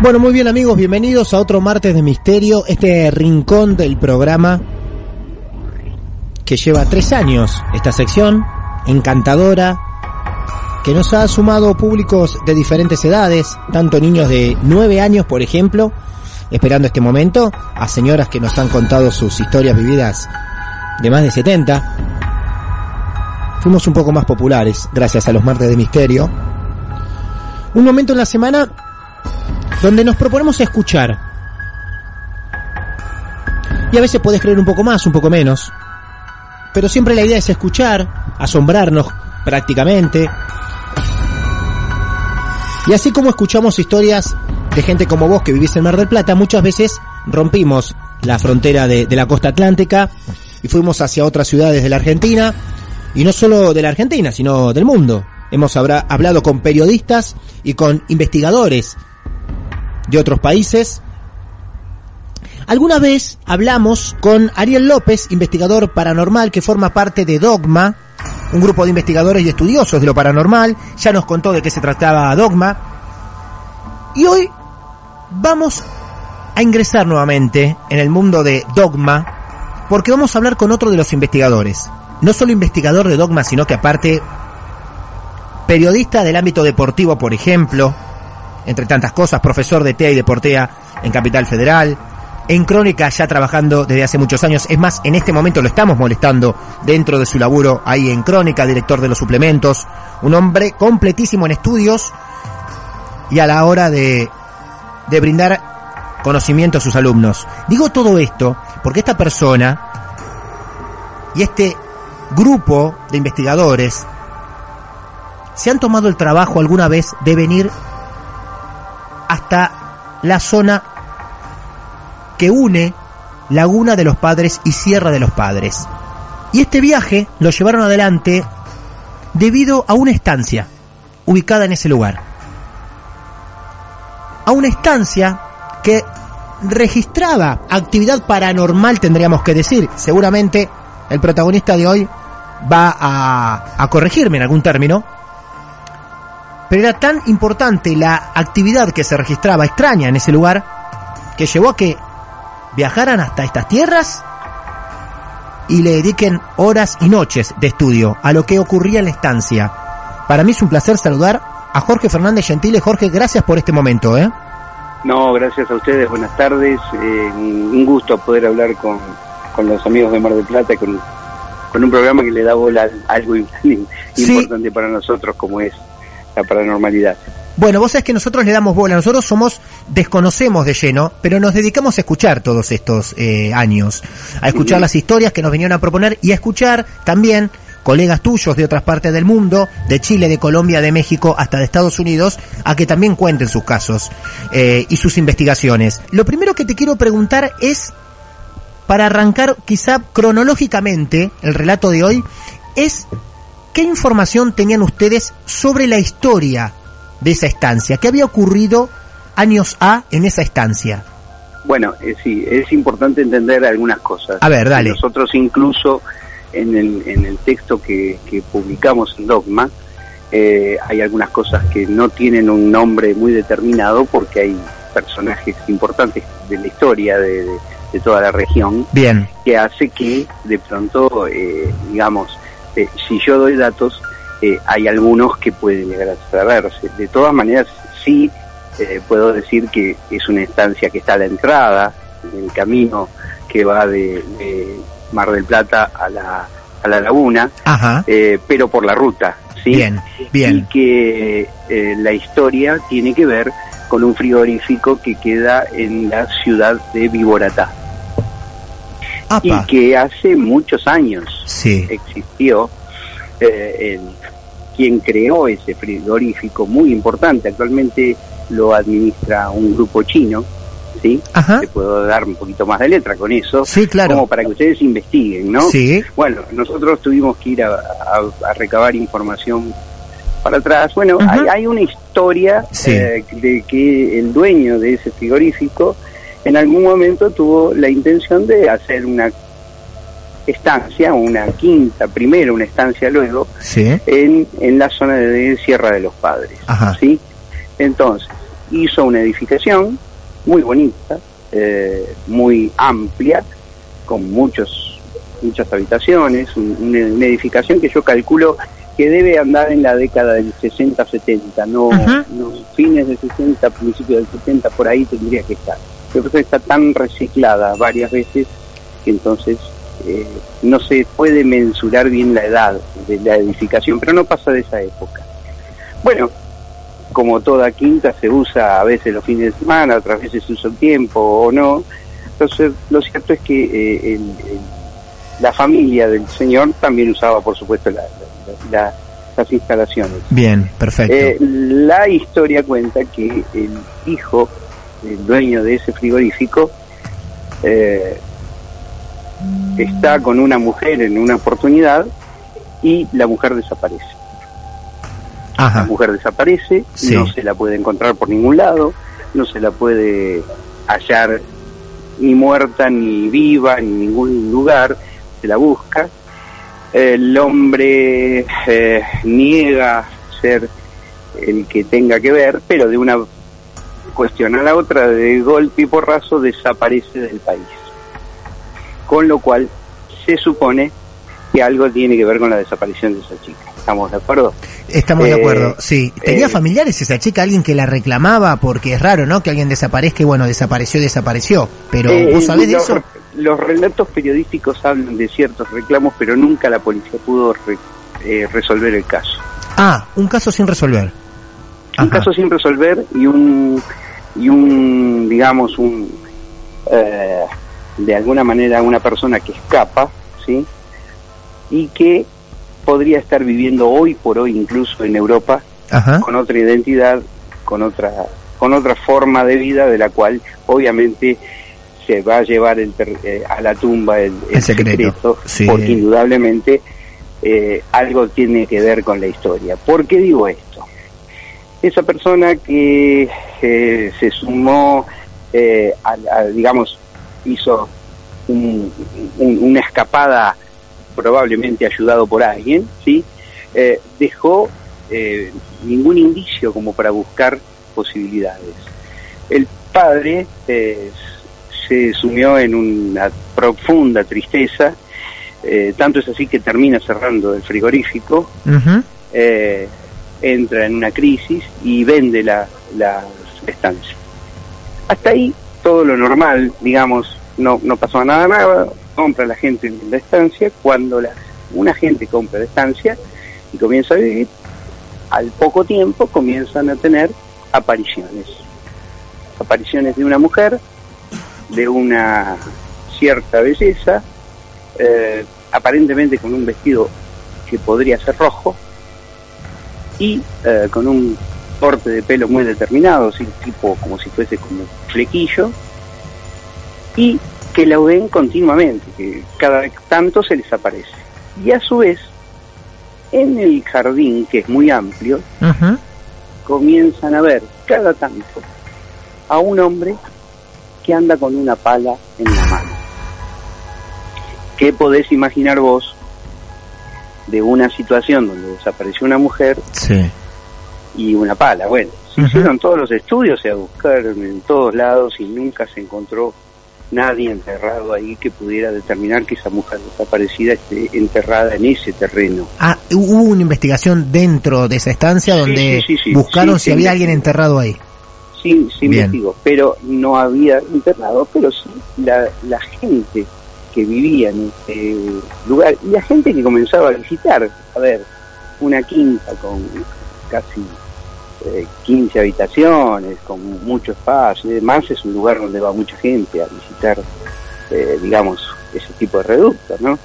Bueno, muy bien amigos, bienvenidos a otro martes de misterio, este rincón del programa que lleva tres años, esta sección encantadora, que nos ha sumado públicos de diferentes edades, tanto niños de nueve años, por ejemplo, esperando este momento, a señoras que nos han contado sus historias vividas de más de 70. Fuimos un poco más populares gracias a los martes de misterio. Un momento en la semana donde nos proponemos escuchar. Y a veces puedes creer un poco más, un poco menos. Pero siempre la idea es escuchar, asombrarnos prácticamente. Y así como escuchamos historias de gente como vos que vivís en Mar del Plata, muchas veces rompimos la frontera de, de la costa atlántica y fuimos hacia otras ciudades de la Argentina. Y no solo de la Argentina, sino del mundo. Hemos hablado con periodistas y con investigadores de otros países. Alguna vez hablamos con Ariel López, investigador paranormal que forma parte de Dogma, un grupo de investigadores y estudiosos de lo paranormal. Ya nos contó de qué se trataba Dogma. Y hoy vamos a ingresar nuevamente en el mundo de Dogma porque vamos a hablar con otro de los investigadores. No solo investigador de Dogma, sino que aparte periodista del ámbito deportivo, por ejemplo, entre tantas cosas, profesor de TEA y de Portea en Capital Federal, en Crónica ya trabajando desde hace muchos años, es más, en este momento lo estamos molestando dentro de su laburo ahí en Crónica, director de los suplementos, un hombre completísimo en estudios y a la hora de, de brindar conocimiento a sus alumnos. Digo todo esto porque esta persona y este grupo de investigadores se han tomado el trabajo alguna vez de venir hasta la zona que une Laguna de los Padres y Sierra de los Padres. Y este viaje lo llevaron adelante debido a una estancia ubicada en ese lugar. A una estancia que registraba actividad paranormal, tendríamos que decir. Seguramente el protagonista de hoy va a, a corregirme en algún término. Pero era tan importante la actividad que se registraba extraña en ese lugar que llevó a que viajaran hasta estas tierras y le dediquen horas y noches de estudio a lo que ocurría en la estancia. Para mí es un placer saludar a Jorge Fernández Gentile. Jorge, gracias por este momento. ¿eh? No, gracias a ustedes, buenas tardes. Eh, un gusto poder hablar con, con, los amigos de Mar del Plata, con, con un programa que le da bola a algo importante sí. para nosotros como es la paranormalidad. Bueno, vos sabés que nosotros le damos bola, nosotros somos, desconocemos de lleno, pero nos dedicamos a escuchar todos estos eh, años, a escuchar las historias que nos vinieron a proponer y a escuchar también colegas tuyos de otras partes del mundo, de Chile, de Colombia, de México, hasta de Estados Unidos, a que también cuenten sus casos eh, y sus investigaciones. Lo primero que te quiero preguntar es, para arrancar quizá cronológicamente el relato de hoy, es ¿qué información tenían ustedes sobre la historia de esa estancia? ¿Qué había ocurrido años A en esa estancia? Bueno, eh, sí, es importante entender algunas cosas. A ver, dale. Nosotros incluso en el, en el texto que, que publicamos en Dogma, eh, hay algunas cosas que no tienen un nombre muy determinado porque hay personajes importantes de la historia de, de- de toda la región Bien. que hace que de pronto, eh, digamos, eh, si yo doy datos, eh, hay algunos que pueden llegar a saberse. De todas maneras, sí eh, puedo decir que es una estancia que está a la entrada, en el camino que va de, de Mar del Plata a la, a la laguna, Ajá. eh, pero por la ruta, ¿sí? Bien, bien. Y que la historia tiene que ver con un frigorífico que queda en la ciudad de Viboratá y que hace muchos años Sí. existió eh, el- quien creó ese frigorífico muy importante. Actualmente lo administra un grupo chino, ¿sí? Ajá. Te puedo dar un poquito más de letra con eso, Sí, claro. como para que ustedes investiguen, ¿no? Sí. Bueno, nosotros tuvimos que ir a, a- a recabar información para atrás. Bueno, hay, hay una historia Sí. eh, de que el dueño de ese frigorífico en algún momento tuvo la intención de hacer una estancia, una quinta, primero una estancia luego, Sí. en, en la zona de Sierra de los Padres. Ajá. ¿sí? Entonces, hizo una edificación muy bonita, eh, muy amplia, con muchos muchas habitaciones, un- una, una edificación que yo calculo que debe andar en la década del 60-70, no, Ajá. no fines del 60, principios del 70, por ahí tendría que estar. Que está tan reciclada varias veces que entonces eh, no se puede mensurar bien la edad de la edificación, pero no pasa de esa época. Bueno, como toda quinta se usa a veces los fines de semana, otras veces se usa el tiempo o no. Entonces, lo cierto es que eh, el- el- la familia del señor también usaba, por supuesto, la- la- la- las instalaciones. Bien, perfecto. Eh, la historia cuenta que el hijo, el dueño de ese frigorífico, eh, está con una mujer en una oportunidad y la mujer desaparece. La mujer desaparece, Sí. no se la puede encontrar por ningún lado, no se la puede hallar ni muerta, ni viva, en ningún lugar, se la busca. El hombre eh, niega ser el que tenga que ver, pero de una cuestión a la otra, de golpe y porrazo, desaparece del país. Con lo cual, se supone que algo tiene que ver con la desaparición de esa chica. ¿Estamos de acuerdo? Estamos de eh, acuerdo, sí. ¿Tenía eh, familiares esa chica? ¿Alguien que la reclamaba? Porque es raro, ¿no? Que alguien desaparezca y bueno, desapareció, desapareció. Pero Eh, ¿vos sabés de eso? Los relatos periodísticos hablan de ciertos reclamos, pero nunca la policía pudo re- eh, resolver el caso. Ah, un caso sin resolver. Un caso sin resolver y un, y un digamos, un, eh, de alguna manera una persona que escapa, ¿sí? Y que podría estar viviendo hoy por hoy incluso en Europa Ajá. con otra identidad, con otra, con otra forma de vida de la cual obviamente se va a llevar el ter- eh, a la tumba el, el El secreto, sí. porque indudablemente eh, algo tiene que ver con la historia. ¿Por qué digo esto? Esa persona que eh, se sumó, eh, a, a, digamos, hizo un- un- una escapada probablemente ayudado por alguien, ¿sí? Eh, dejó eh, ningún indicio como para buscar posibilidades. El padre eh, se sumió en una profunda tristeza, eh, tanto es así que termina cerrando el frigorífico, eh, entra en una crisis y vende la, la estancia. Hasta ahí todo lo normal, digamos, no, no pasó nada nada, compra la gente la estancia, cuando la, una gente compra la estancia y comienza a vivir, al poco tiempo comienzan a tener apariciones. Apariciones de una mujer, de una cierta belleza, eh, aparentemente con un vestido que podría ser rojo, y eh, con un corte de pelo muy determinado, así, tipo como si fuese como flequillo, y que la ven continuamente, que cada tanto se les aparece. Y a su vez, en el jardín, que es muy amplio, comienzan a ver cada tanto a un hombre que anda con una pala en la mano. ¿Qué podés imaginar vos de una situación donde desapareció una mujer Sí. y una pala? Bueno, se hicieron todos los estudios, se buscaron en todos lados y nunca se encontró nadie enterrado ahí que pudiera determinar que esa mujer desaparecida esté enterrada en ese terreno. Ah, hubo una investigación dentro de esa estancia donde sí, sí, sí. buscaron si había alguien enterrado ahí. Sí, sí Bien. investigo, pero no había enterrado, pero sí la, la gente que vivía en este lugar y la gente que comenzaba a visitar, a ver, una quinta con casi eh, 15 habitaciones, con mucho espacio y demás, es un lugar donde va mucha gente a visitar, eh, digamos, ese tipo de reductos, ¿no?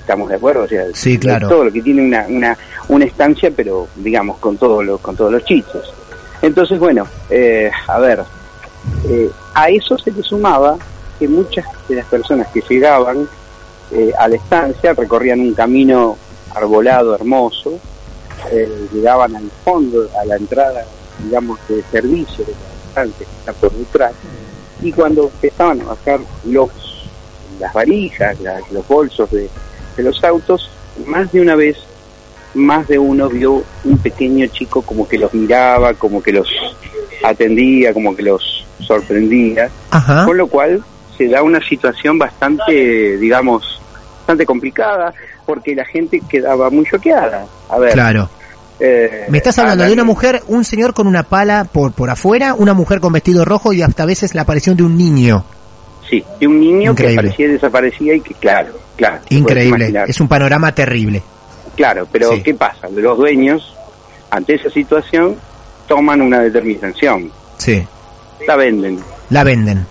Estamos de acuerdo, o sea, Sí, claro. todo lo que tiene una, una, una estancia, pero digamos con todos los, con todos los chichos. Entonces, bueno, eh, a ver, eh, a eso se le sumaba que muchas de las personas que llegaban eh, a la estancia recorrían un camino arbolado, hermoso, eh, llegaban al fondo, a la entrada, digamos, de servicio de la estancia que está por detrás, y cuando empezaban a bajar los las varijas, las- los bolsos de, de los autos, más de una vez, más de uno vio un pequeño chico como que los miraba, como que los atendía, como que los sorprendía, Ajá. con lo cual se da una situación bastante, digamos, bastante complicada, porque la gente quedaba muy choqueada. A ver, Claro. eh, Me estás hablando de una mujer, un señor con una pala por, por afuera, una mujer con vestido rojo y hasta a veces la aparición de un niño. Sí, de un niño Increíble. que aparecía y desaparecía y que, claro, claro. Increíble. Es un panorama terrible. Claro, pero Sí. ¿qué pasa? Los dueños, ante esa situación, toman una determinación. Sí. La venden, La venden.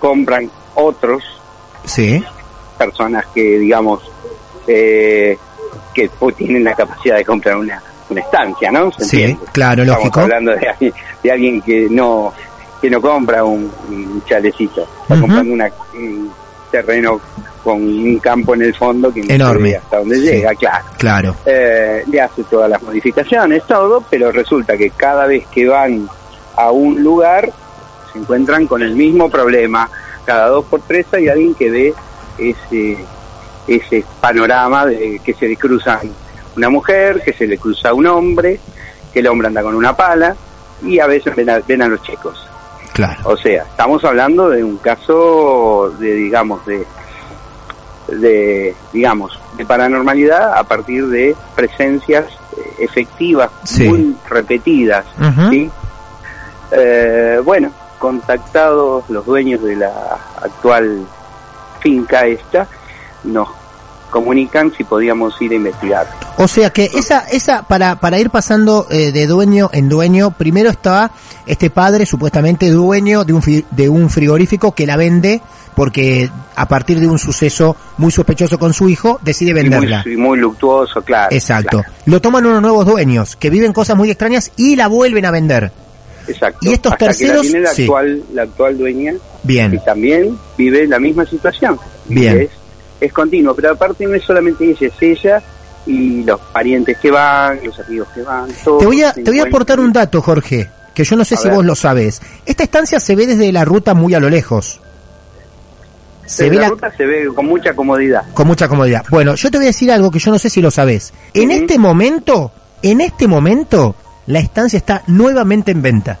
Compran otros Sí. personas que, digamos, eh, que pues, tienen la capacidad de comprar una, una estancia, ¿no? ¿Se Sí, entiende? claro, Estamos lógico. hablando de, alguien- de alguien que no que no compra un, un chalecito, está comprando una, un terreno con un campo en el fondo que no Enorme. hasta donde Sí. llega, claro. Claro. eh, le hace todas las modificaciones, todo, pero resulta que cada vez que van a un lugar se encuentran con el mismo problema. Cada dos por tres hay alguien que ve ese, ese panorama de que se le cruza una mujer, que se le cruza un hombre, que el hombre anda con una pala y a veces ven a, ven a los chicos. Claro. O sea, estamos hablando de un caso de, digamos, de, de, digamos, de paranormalidad a partir de presencias eh, efectivas Sí. muy repetidas. ¿sí? Eh, bueno, contactados los dueños de la actual finca esta, nos comunican si podíamos ir a investigar. O sea que esa, esa, para, para ir pasando eh, de dueño en dueño, primero está este padre supuestamente dueño de un, fi- de un frigorífico que la vende porque a partir de un suceso muy sospechoso con su hijo decide Y muy, venderla. y muy luctuoso, claro. Exacto. claro, Lo toman unos nuevos dueños que viven cosas muy extrañas y la vuelven a vender. Exacto. Y estos Hasta terceros, que la tiene la sí. actual, la actual dueña que Bien, también vive la misma situación. Bien. Es, es continuo, pero aparte no es solamente ella, es ella y los parientes que van, los amigos que van, todos te voy a, te voy a aportar un dato, Jorge, que yo no sé A si ver. vos lo sabes. Esta estancia se ve desde la ruta muy a lo lejos. Se Desde ve la ruta se ve con mucha comodidad. con mucha comodidad. Bueno, yo te voy a decir algo que yo no sé si lo sabes. En este momento, en este momento, la estancia está nuevamente en venta.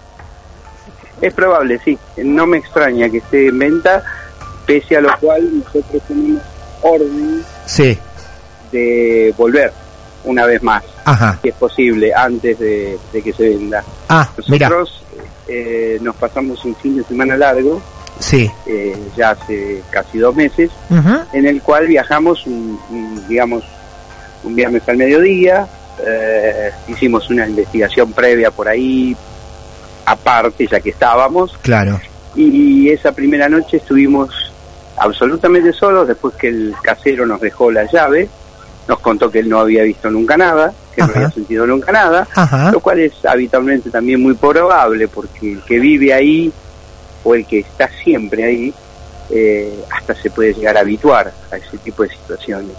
Es probable, sí. No me extraña que esté en venta, pese a lo cual nosotros tenemos orden Sí, de volver una vez más, ajá. si es posible, antes de, de que se venda. Ah, Nosotros eh, nos pasamos un fin de semana largo, sí. eh, ya hace casi dos meses, en el cual viajamos, un, un, digamos, un viernes al mediodía, eh, hicimos una investigación previa por ahí, aparte, ya que estábamos, Claro, y esa primera noche estuvimos absolutamente solos, después que el casero nos dejó la llave, nos contó que él no había visto nunca nada, que Ajá. no había sentido nunca nada, ajá. lo cual es habitualmente también muy probable, porque el que vive ahí o el que está siempre ahí, eh, hasta se puede llegar a habituar a ese tipo de situaciones.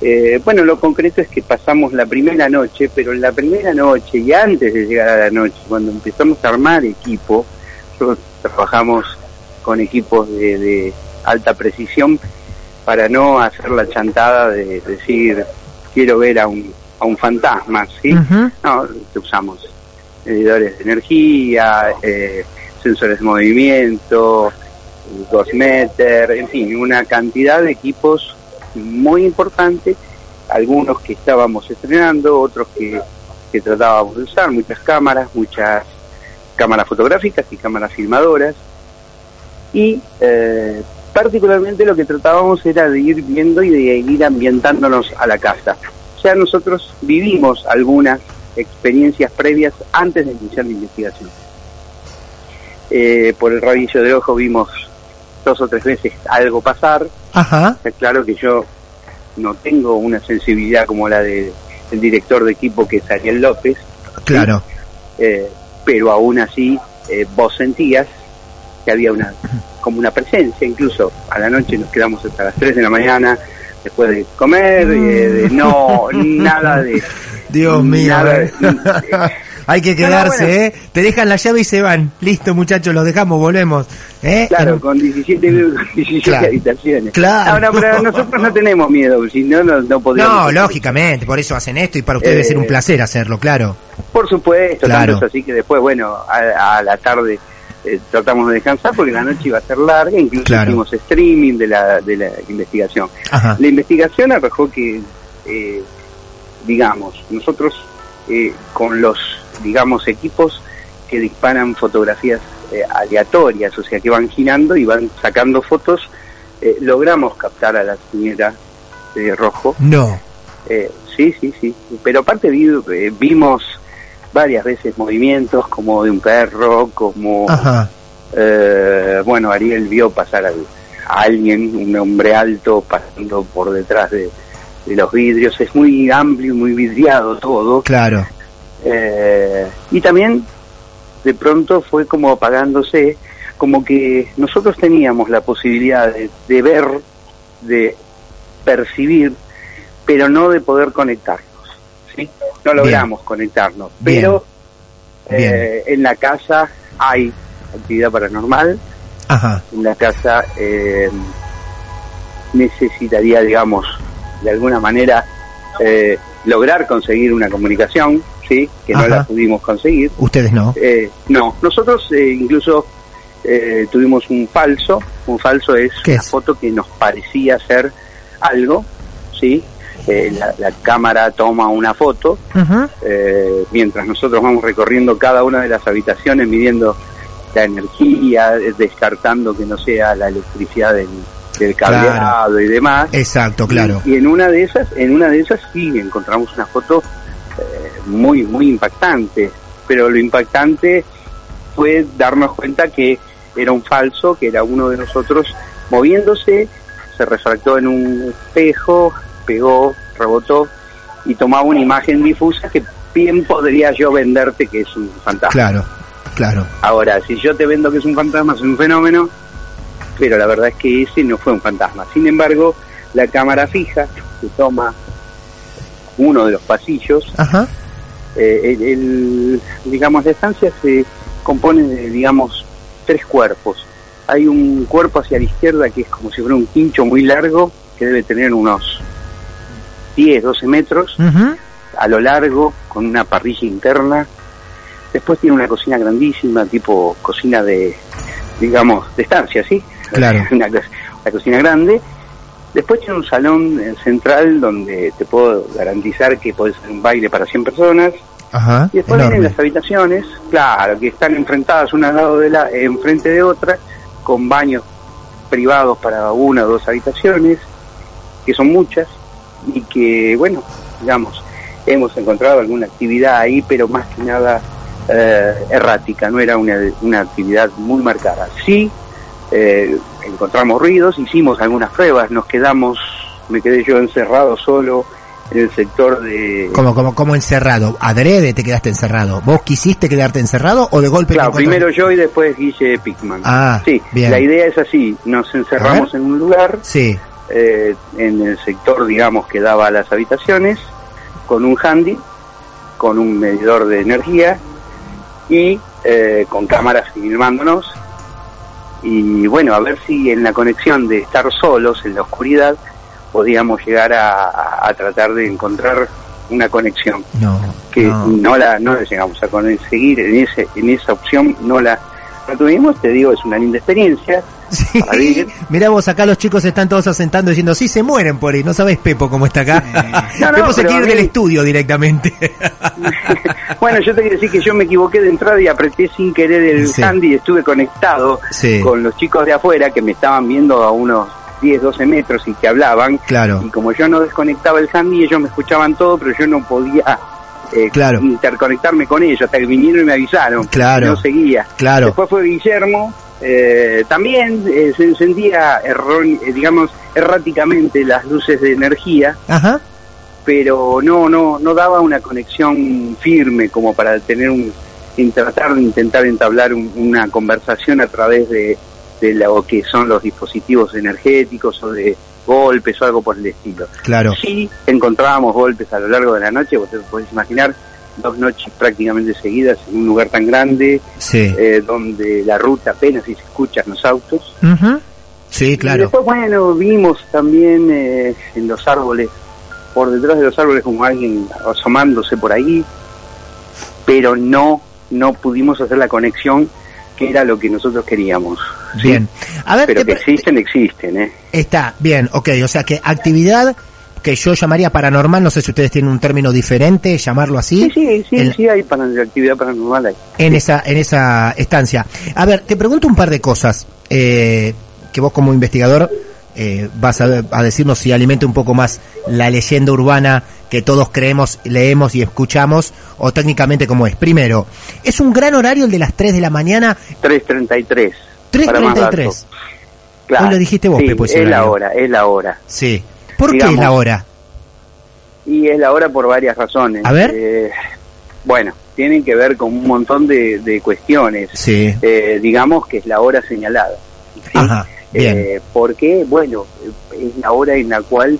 Eh, bueno, lo concreto es que pasamos la primera noche, pero en la primera noche y antes de llegar a la noche, cuando empezamos a armar equipo, yo trabajamos con equipos de, de alta precisión para no hacer la chantada de decir quiero ver a un, a un fantasma, ¿sí? No, usamos medidores de energía, eh, sensores de movimiento, Gosmeter, en fin, una cantidad de equipos muy importante, algunos que estábamos estrenando, otros que, que tratábamos de usar, muchas cámaras, muchas cámaras fotográficas y cámaras filmadoras, y eh, particularmente lo que tratábamos era de ir viendo y de ir ambientándonos a la casa. Sea, nosotros vivimos algunas experiencias previas antes de iniciar la investigación. Eh, por el rabillo de ojo vimos dos o tres veces algo pasar. Ajá. Está claro que yo no tengo una sensibilidad como la de- del director de equipo que es Ariel López, Claro. eh, pero aún así eh, vos sentías que había una como una presencia, incluso a la noche nos quedamos hasta las 3 de la mañana después de comer, eh, de no, nada de... Dios mío. nada de- Hay que No, quedarse, bueno. ¿eh? Te dejan la llave y se van. Listo, muchachos, los dejamos, volvemos. ¿Eh? Claro, con 17, con 17 Claro. habitaciones. Claro. Ahora, pero nosotros no tenemos miedo, si no, no, no podríamos. No, lógicamente, por eso hacen esto y para ustedes debe ser un Eh, placer hacerlo, claro. Por supuesto, Claro. tanto es así que después, bueno, a, a la tarde eh, tratamos de descansar porque la noche iba a ser larga, incluso Claro. hicimos streaming de la, de la investigación. Ajá. La investigación arrojó que, eh, digamos, nosotros eh, con los, digamos, equipos que disparan fotografías eh, aleatorias, o sea, que van girando y van sacando fotos, eh, logramos captar a la señora de rojo. No. Eh, sí, sí, sí. Pero aparte vi- eh, vimos varias veces movimientos como de un perro, como... Ajá. Eh, bueno, Ariel vio pasar al- a alguien, un hombre alto, pasando por detrás de, de los vidrios. Es muy amplio, muy vidriado todo. Claro. Eh, y también, de pronto, fue como apagándose, como que nosotros teníamos la posibilidad de, de ver, de percibir, pero no de poder conectarnos. ¿sí? No logramos conectarnos. Pero Bien. eh, en la casa hay actividad paranormal, Ajá. en la casa eh, necesitaría, digamos, de alguna manera eh, lograr conseguir una comunicación, ¿sí? Que no la pudimos conseguir. Ustedes no. Eh, no, nosotros eh, incluso eh, tuvimos un falso, un falso es ¿Qué una es? foto que nos parecía ser algo, ¿sí? Eh, la, la cámara toma una foto, eh, mientras nosotros vamos recorriendo cada una de las habitaciones, midiendo la energía, eh, descartando que no sea la electricidad del, del cableado y demás. Exacto, claro. Y, y en una de esas, en una de esas sí encontramos una foto eh, muy, muy impactante. Pero lo impactante fue darnos cuenta que era un falso, que era uno de nosotros moviéndose, se refractó en un espejo, pegó, rebotó y tomaba una imagen difusa que bien podría yo venderte que es un fantasma. Claro, claro. Ahora, si yo te vendo que es un fantasma, es un fenómeno, pero la verdad es que ese no fue un fantasma. Sin embargo, la cámara fija que toma uno de los pasillos, Ajá. Eh, el, el- digamos, la estancia se compone de, digamos, tres cuerpos. Hay un cuerpo hacia la izquierda que es como si fuera un quincho muy largo, que debe tener unos 10, 12 metros a lo largo, con una parrilla interna. Después tiene una cocina grandísima, tipo cocina de, digamos, de estancia, ¿sí? Claro. una cocina grande. Después tiene un salón eh, central donde te puedo garantizar que puede ser un baile para 100 personas. Ajá. Y después vienen las habitaciones, claro, que están enfrentadas una al lado de la, enfrente de otra, con baños privados para una o dos habitaciones, que son muchas, y que, bueno, digamos, hemos encontrado alguna actividad ahí, pero más que nada eh, errática, no era una, una actividad muy marcada. Sí, eh, encontramos ruidos, hicimos algunas pruebas, nos quedamos, me quedé yo encerrado solo en el sector de... Como, como, como encerrado. Adrede te quedaste encerrado. ¿Vos quisiste quedarte encerrado o de golpe Claro, primero yo y después Guille Pickman. Ah, sí, bien. la idea es así, nos encerramos en un lugar, Sí. eh, en el sector, digamos, que daba a las habitaciones, con un handy, con un medidor de energía y eh, con cámaras filmándonos y bueno, a ver si en la conexión de estar solos en la oscuridad podíamos llegar a, a tratar de encontrar una conexión No, que no. no la no la llegamos a conseguir en ese en esa opción no la, la tuvimos te digo es una linda experiencia Sí. para vivir. Mirá vos, acá los chicos están todos asentando diciendo, sí, se mueren por ahí. No sabes Pepo cómo está acá. No, no, Pepo se quiere ir a del mí- estudio directamente. bueno yo te quiero decir que yo me equivoqué de entrada y apreté sin querer el Sí. handy y estuve conectado Sí. con los chicos de afuera que me estaban viendo a unos 10 12 metros y que hablaban Claro. y como yo no desconectaba el handy ellos me escuchaban todo pero yo no podía eh, Claro. interconectarme con ellos hasta que vinieron y me avisaron Claro. no seguía Claro. Después fue Guillermo, eh, también eh, se encendía, eh, digamos, erráticamente las luces de energía, Ajá. pero no, no, no daba una conexión firme como para tener un, en tratar de intentar entablar un- una conversación a través de, de lo que son los dispositivos energéticos o de golpes o algo por el estilo. Claro. Sí encontrábamos golpes a lo largo de la noche, vos te podés imaginar, dos noches prácticamente seguidas en un lugar tan grande, Sí. eh, donde la ruta apenas si se escuchan los autos. Ujú. Sí, Y claro. después, bueno, vimos también eh, en los árboles, por detrás de los árboles como alguien asomándose por ahí, pero no, no pudimos hacer la conexión que era lo que nosotros queríamos. ¿sí? Bien. A ver, Pero que existen, existen, ¿eh? Está, bien, ok. O sea que actividad que yo llamaría paranormal, no sé si ustedes tienen un término diferente, llamarlo así. Sí, sí, sí, En- sí, hay actividad paranormal ahí. en esa en esa estancia. A ver, te pregunto un par de cosas eh, que vos como investigador eh, vas a, a decirnos si alimenta un poco más la leyenda urbana que todos creemos, leemos y escuchamos o técnicamente como es. Primero, es un gran horario el de las 3 de la mañana. 3.33. para más 3.33. datos. Claro. Hoy lo dijiste vos, Sí, Pepo, ese es la hora, es la hora. Sí. ¿Por qué es la hora? Y es la hora por varias razones. A ver. Eh, bueno, tienen que ver con un montón de, de cuestiones. Sí. Eh, digamos que es la hora señalada. ¿sí? Ajá. Bien. Eh, porque, bueno, es la hora en la cual,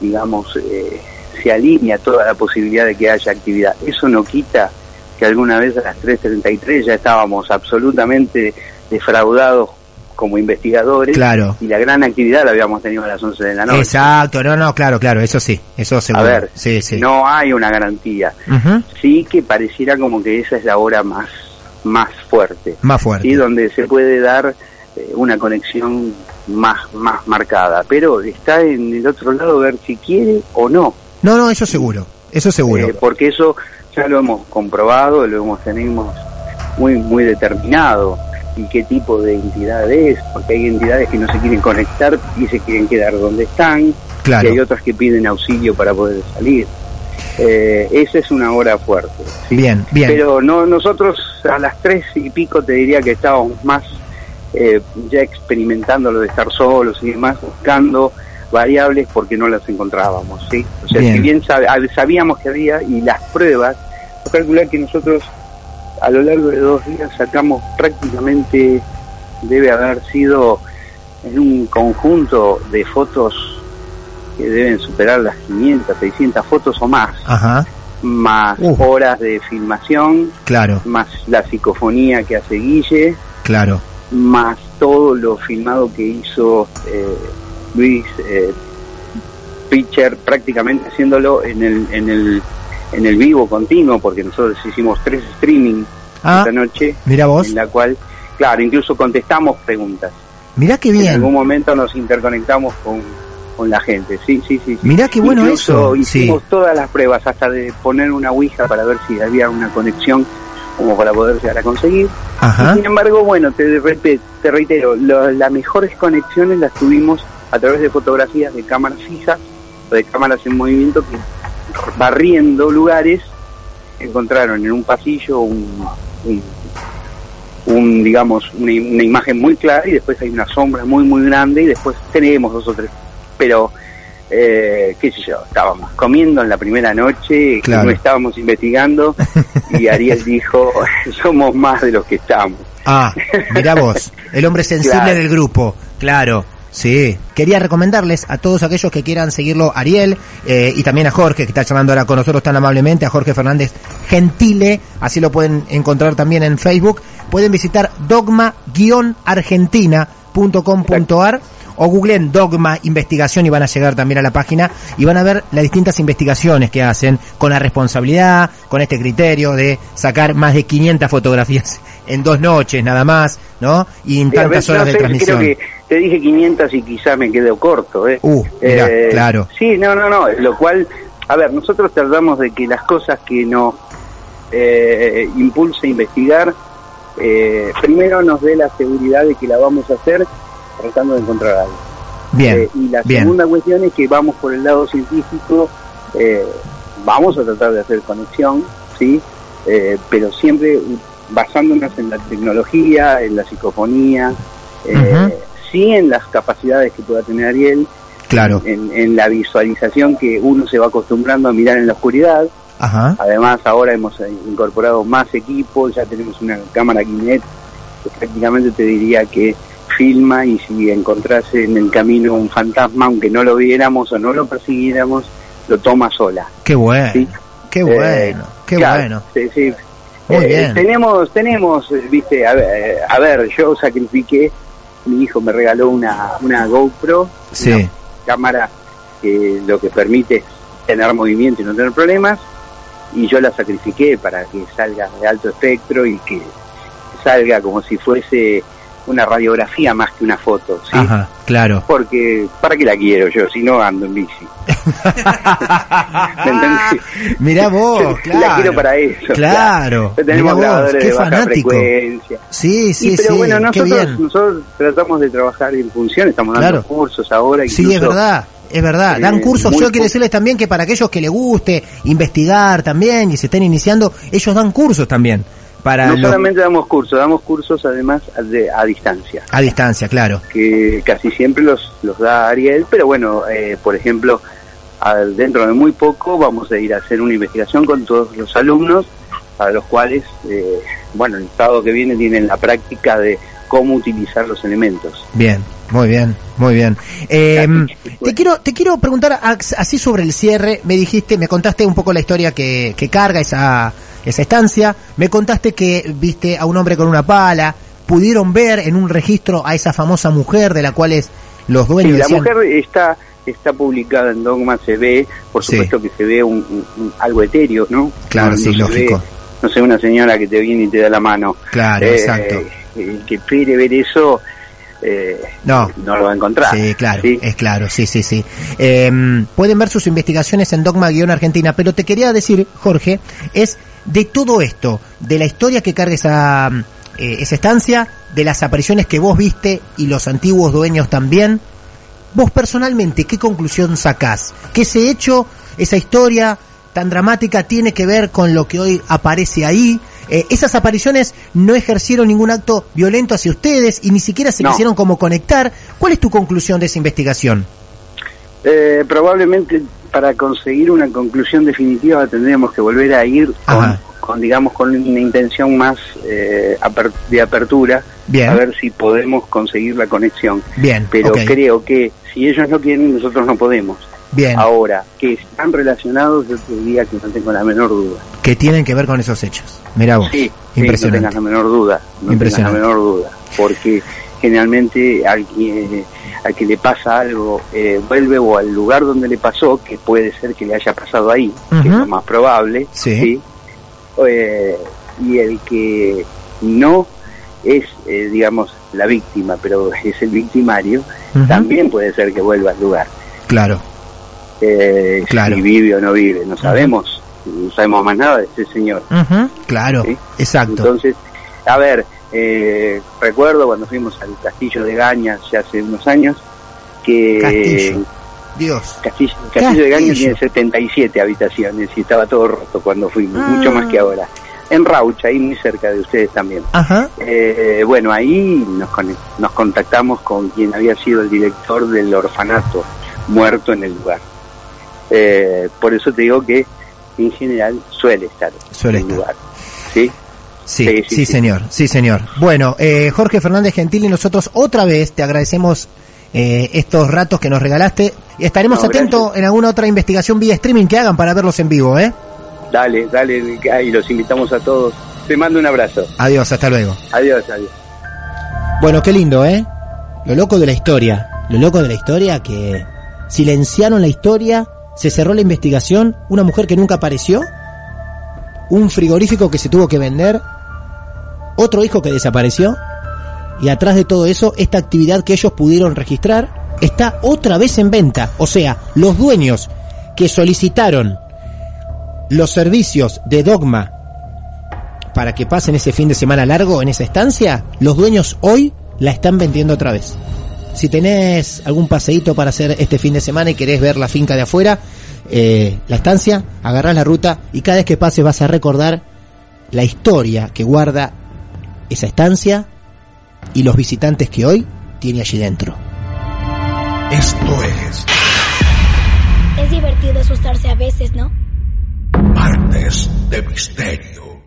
digamos, eh, se alinea toda la posibilidad de que haya actividad. Eso no quita que alguna vez a las 3.33 ya estábamos absolutamente defraudados como investigadores Claro. y la gran actividad la habíamos tenido a las 11 de la noche. Exacto, no, no, claro, claro, eso sí, eso A seguro. ver, sí, sí. no hay una garantía. Sí que pareciera como que esa es la hora más, más fuerte. Más fuerte. ¿sí? donde se puede dar eh, una conexión más, más marcada. Pero está en el otro lado ver si quiere o no. No, no, eso seguro, eso seguro. Eh, porque eso ya lo hemos comprobado, lo hemos tenemos muy, muy determinado. Y qué tipo de entidad es, porque hay entidades que no se quieren conectar y se quieren quedar donde están, claro. y hay otras que piden auxilio para poder salir. Eh, esa es una hora fuerte. ¿sí? Bien, bien. Pero no nosotros a las tres y pico te diría que estábamos más eh, ya experimentando lo de estar solos y demás, buscando variables porque no las encontrábamos, ¿sí? O sea, Bien. si bien ah, sabíamos que había y las pruebas, calcular que nosotros a lo largo de dos días sacamos prácticamente, debe haber sido en un conjunto de fotos que deben superar las 500, 600 fotos o más, Ajá, más Uh. horas de filmación, claro, más la psicofonía que hace Guille, claro. más todo lo filmado que hizo eh, Luis eh, Pitcher, prácticamente haciéndolo en el, en el en el vivo continuo, porque nosotros hicimos tres streaming Ah, esta noche, mira vos, en la cual, claro, incluso contestamos preguntas. mira qué En bien. algún momento nos interconectamos con, con la gente, sí, sí, sí. sí. Mirá qué bueno Incluso eso. hicimos Sí. todas las pruebas, hasta de poner una ouija para ver si había una conexión como para poder llegar a conseguir. Ajá. Sin embargo, bueno, te, te reitero, lo- las mejores conexiones las tuvimos a través de fotografías de cámaras fijas o de cámaras en movimiento que barriendo lugares encontraron en un pasillo un, un, un, digamos una, una imagen muy clara y después hay una sombra muy muy grande y después tenemos dos o tres pero eh, qué sé yo estábamos comiendo en la primera noche Claro. no estábamos investigando y Ariel dijo somos más de los que estamos Ah, mira vos, el hombre sensible Claro. del grupo, claro. Sí, quería recomendarles a todos aquellos que quieran seguirlo, Ariel, eh, y también a Jorge, que está llamando ahora con nosotros tan amablemente, a Jorge Fernández Gentile, así lo pueden encontrar también en Facebook. Pueden visitar dogma-argentina.com.ar o googleen Dogma Investigación y van a llegar también a la página y van a ver las distintas investigaciones que hacen con la responsabilidad, con este criterio de sacar más de 500 fotografías en dos noches nada más, ¿no? Y en tantas horas de transmisión. Creo que te dije 500 y quizás me quedo corto, ¿eh? Uh, mirá, Eh, claro. Sí, no, no, no, lo cual, a ver, nosotros tratamos de que las cosas que nos eh, impulsa a investigar, eh, primero nos dé la seguridad de que la vamos a hacer tratando de encontrar algo. Bien, Eh, y la bien. segunda cuestión es que vamos por el lado científico, eh, vamos a tratar de hacer conexión, ¿sí? Pero siempre basándonos en la tecnología, en la psicofonía, eh, sí en las capacidades que pueda tener Ariel, Claro. en, en la visualización que uno se va acostumbrando a mirar en la oscuridad. Ajá. Además, ahora hemos eh, incorporado más equipos, ya tenemos una cámara Kinect que prácticamente te diría que filma y si encontrase en el camino un fantasma, aunque no lo viéramos o no lo persiguiéramos, lo toma sola. Qué bueno. Sí. Qué Eh, bueno. Qué claro, bueno. sí, sí. Muy Eh, bien. Tenemos, tenemos, viste, a ver, a ver, yo sacrifiqué, mi hijo me regaló una, una GoPro, Sí. una cámara que lo que permite es tener movimiento y no tener problemas, y yo la sacrifiqué para que salga de alto espectro y que salga como si fuese una radiografía más que una foto, ¿sí? Ajá, claro. Porque, ¿para qué la quiero yo si no ando en bici? Mirá vos, claro. La quiero para eso. Claro. Tenemos vos, grabadores de baja fanático. frecuencia. Sí, sí, Y, pero sí. bueno, qué nosotros, bien. nosotros tratamos de trabajar en función, estamos dando Claro. cursos ahora. Sí, incluso, es verdad. Es verdad, dan eh, cursos, yo quiero decirles también que para aquellos que les guste investigar también y se estén iniciando, ellos dan cursos también para No los- solamente damos cursos, damos cursos además a, de- a distancia, a distancia, claro. que casi siempre los, los da Ariel, pero bueno, eh, por ejemplo, al- dentro de muy poco vamos a ir a hacer una investigación con todos los alumnos, a los cuales, eh, bueno, el sábado que viene tienen la práctica de cómo utilizar los elementos. Bien, muy bien, muy bien. Eh, te quiero te quiero preguntar así sobre el cierre. Me dijiste, me contaste un poco la historia que, que carga esa esa estancia. Me contaste que viste a un hombre con una pala. Pudieron ver en un registro a esa famosa mujer de la cual es los Sí, dueños la decían- mujer está está publicada en Dogma, se ve, por Sí. supuesto que se ve un, algo etéreo, ¿no? Claro, No- sí, no lógico. ve, no sé, una señora que te viene y te da la mano. Claro, Eh, exacto. El que quiere ver eso, eh, No. no lo va a encontrar. Sí, claro, ¿sí? es claro, sí, sí, sí. Eh, pueden ver sus investigaciones en Dogma-Argentina, pero te quería decir, Jorge, es de todo esto, de la historia que carga esa, eh, esa estancia, de las apariciones que vos viste y los antiguos dueños también, vos personalmente, ¿qué conclusión sacás? ¿Que ese hecho, esa historia tan dramática tiene que ver con lo que hoy aparece ahí? Eh, esas apariciones no ejercieron ningún acto violento hacia ustedes y ni siquiera se No. quisieron como conectar. ¿Cuál es tu conclusión de esa investigación? Eh, probablemente para conseguir una conclusión definitiva tendríamos que volver a ir con, Ajá. con, digamos, con una intención más eh, de apertura, Bien. a ver si podemos conseguir la conexión. Bien, Pero creo que si ellos no quieren, nosotros no podemos. Bien, Ahora, que están relacionados, yo te diría que no tengo la menor duda. que tienen que ver con esos hechos. Mirá vos, Sí, sí, no impresionante. tengas la menor duda, no Impresionante. tengas la menor duda, porque generalmente al que, al que le pasa algo eh, vuelve o al lugar donde le pasó, que puede ser que le haya pasado ahí, que es lo más probable, Sí. Eh, y el que no es, eh, digamos, la víctima, pero es el victimario, también puede ser que vuelva al lugar. Claro, Eh, Claro. Si vive o no vive, no sabemos, no sabemos más nada de ese señor. Claro, Sí. exacto. Entonces, a ver, eh, recuerdo cuando fuimos al castillo de Gañas ya hace unos años, que Castillo. Dios. Castillo, Castillo de Castillo. tiene 77 habitaciones y estaba todo roto cuando fuimos, Ah. mucho más que ahora. En Raucha, ahí muy cerca de ustedes también. Ajá, Eh, bueno, ahí nos, nos contactamos con quien había sido el director del orfanato muerto en el lugar. Eh, por eso te digo que en general suele estar Suele en el estar. lugar. ¿sí? Sí, Sí, sí, sí, sí. señor, sí, señor. Bueno, eh, Jorge Fernández Gentil y nosotros otra vez te agradecemos eh, estos ratos que nos regalaste. Y estaremos No, atentos en alguna otra investigación vía streaming que hagan para verlos en vivo, ¿eh? Dale, dale, y los invitamos a todos. Te mando un abrazo. Adiós, hasta luego. Adiós, adiós. Bueno, qué lindo, ¿eh? Lo loco de la historia. Lo loco de la historia que silenciaron la historia, se cerró la investigación, una mujer que nunca apareció, un frigorífico que se tuvo que vender, otro hijo que desapareció, y atrás de todo eso, esta actividad que ellos pudieron registrar está otra vez en venta. O sea, los dueños que solicitaron los servicios de Dogma para que pasen ese fin de semana largo en esa estancia, los dueños hoy la están vendiendo otra vez. Si tenés algún paseíto para hacer este fin de semana y querés ver la finca de afuera, eh, la estancia, agarrás la ruta y cada vez que pases vas a recordar la historia que guarda esa estancia y los visitantes que hoy tiene allí dentro. Esto es Es divertido asustarse a veces, ¿no? Martes de Misterio.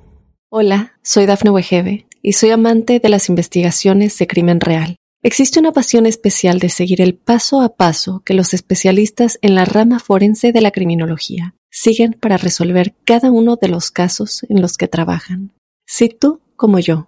Hola, soy Dafne Wegebe y soy amante de las investigaciones de crimen real. Existe una pasión especial de seguir el paso a paso que los especialistas en la rama forense de la criminología siguen para resolver cada uno de los casos en los que trabajan. Si tú, como yo,